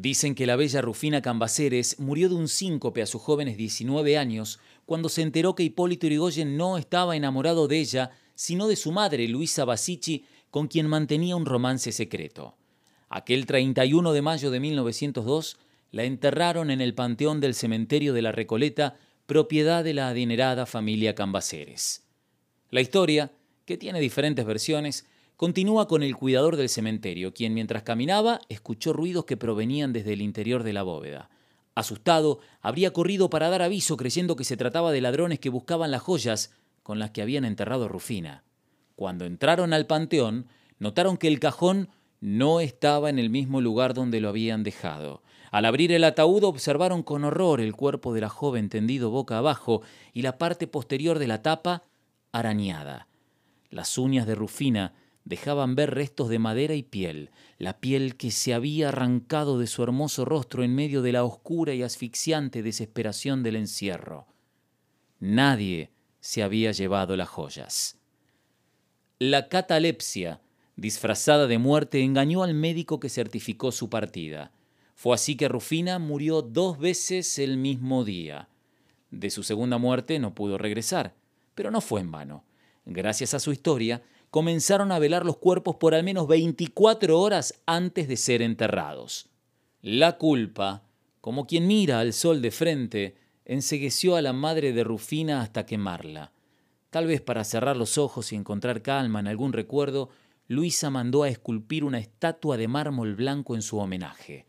Dicen que la bella Rufina Cambaceres murió de un síncope a sus jóvenes 19 años cuando se enteró que Hipólito Yrigoyen no estaba enamorado de ella, sino de su madre, Luisa Basici, con quien mantenía un romance secreto. Aquel 31 de mayo de 1902 la enterraron en el panteón del cementerio de la Recoleta, propiedad de la adinerada familia Cambaceres. La historia, que tiene diferentes versiones, continúa con el cuidador del cementerio, quien mientras caminaba escuchó ruidos que provenían desde el interior de la bóveda. Asustado, habría corrido para dar aviso creyendo que se trataba de ladrones que buscaban las joyas con las que habían enterrado a Rufina. Cuando entraron al panteón, notaron que el cajón no estaba en el mismo lugar donde lo habían dejado. Al abrir el ataúd observaron con horror el cuerpo de la joven tendido boca abajo y la parte posterior de la tapa arañada. Las uñas de Rufina dejaban ver restos de madera y piel, la piel que se había arrancado de su hermoso rostro en medio de la oscura y asfixiante desesperación del encierro. Nadie se había llevado las joyas. La catalepsia, disfrazada de muerte, engañó al médico que certificó su partida. Fue así que Rufina murió dos veces el mismo día. De su segunda muerte no pudo regresar, pero no fue en vano. Gracias a su historia, comenzaron a velar los cuerpos por al menos 24 horas antes de ser enterrados. La culpa, como quien mira al sol de frente, ensegueció a la madre de Rufina hasta quemarla. Tal vez para cerrar los ojos y encontrar calma en algún recuerdo, Luisa mandó a esculpir una estatua de mármol blanco en su homenaje.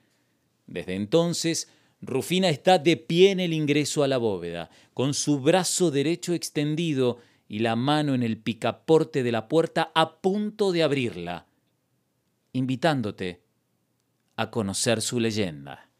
Desde entonces, Rufina está de pie en el ingreso a la bóveda, con su brazo derecho extendido y la mano en el picaporte de la puerta a punto de abrirla, invitándote a conocer su leyenda.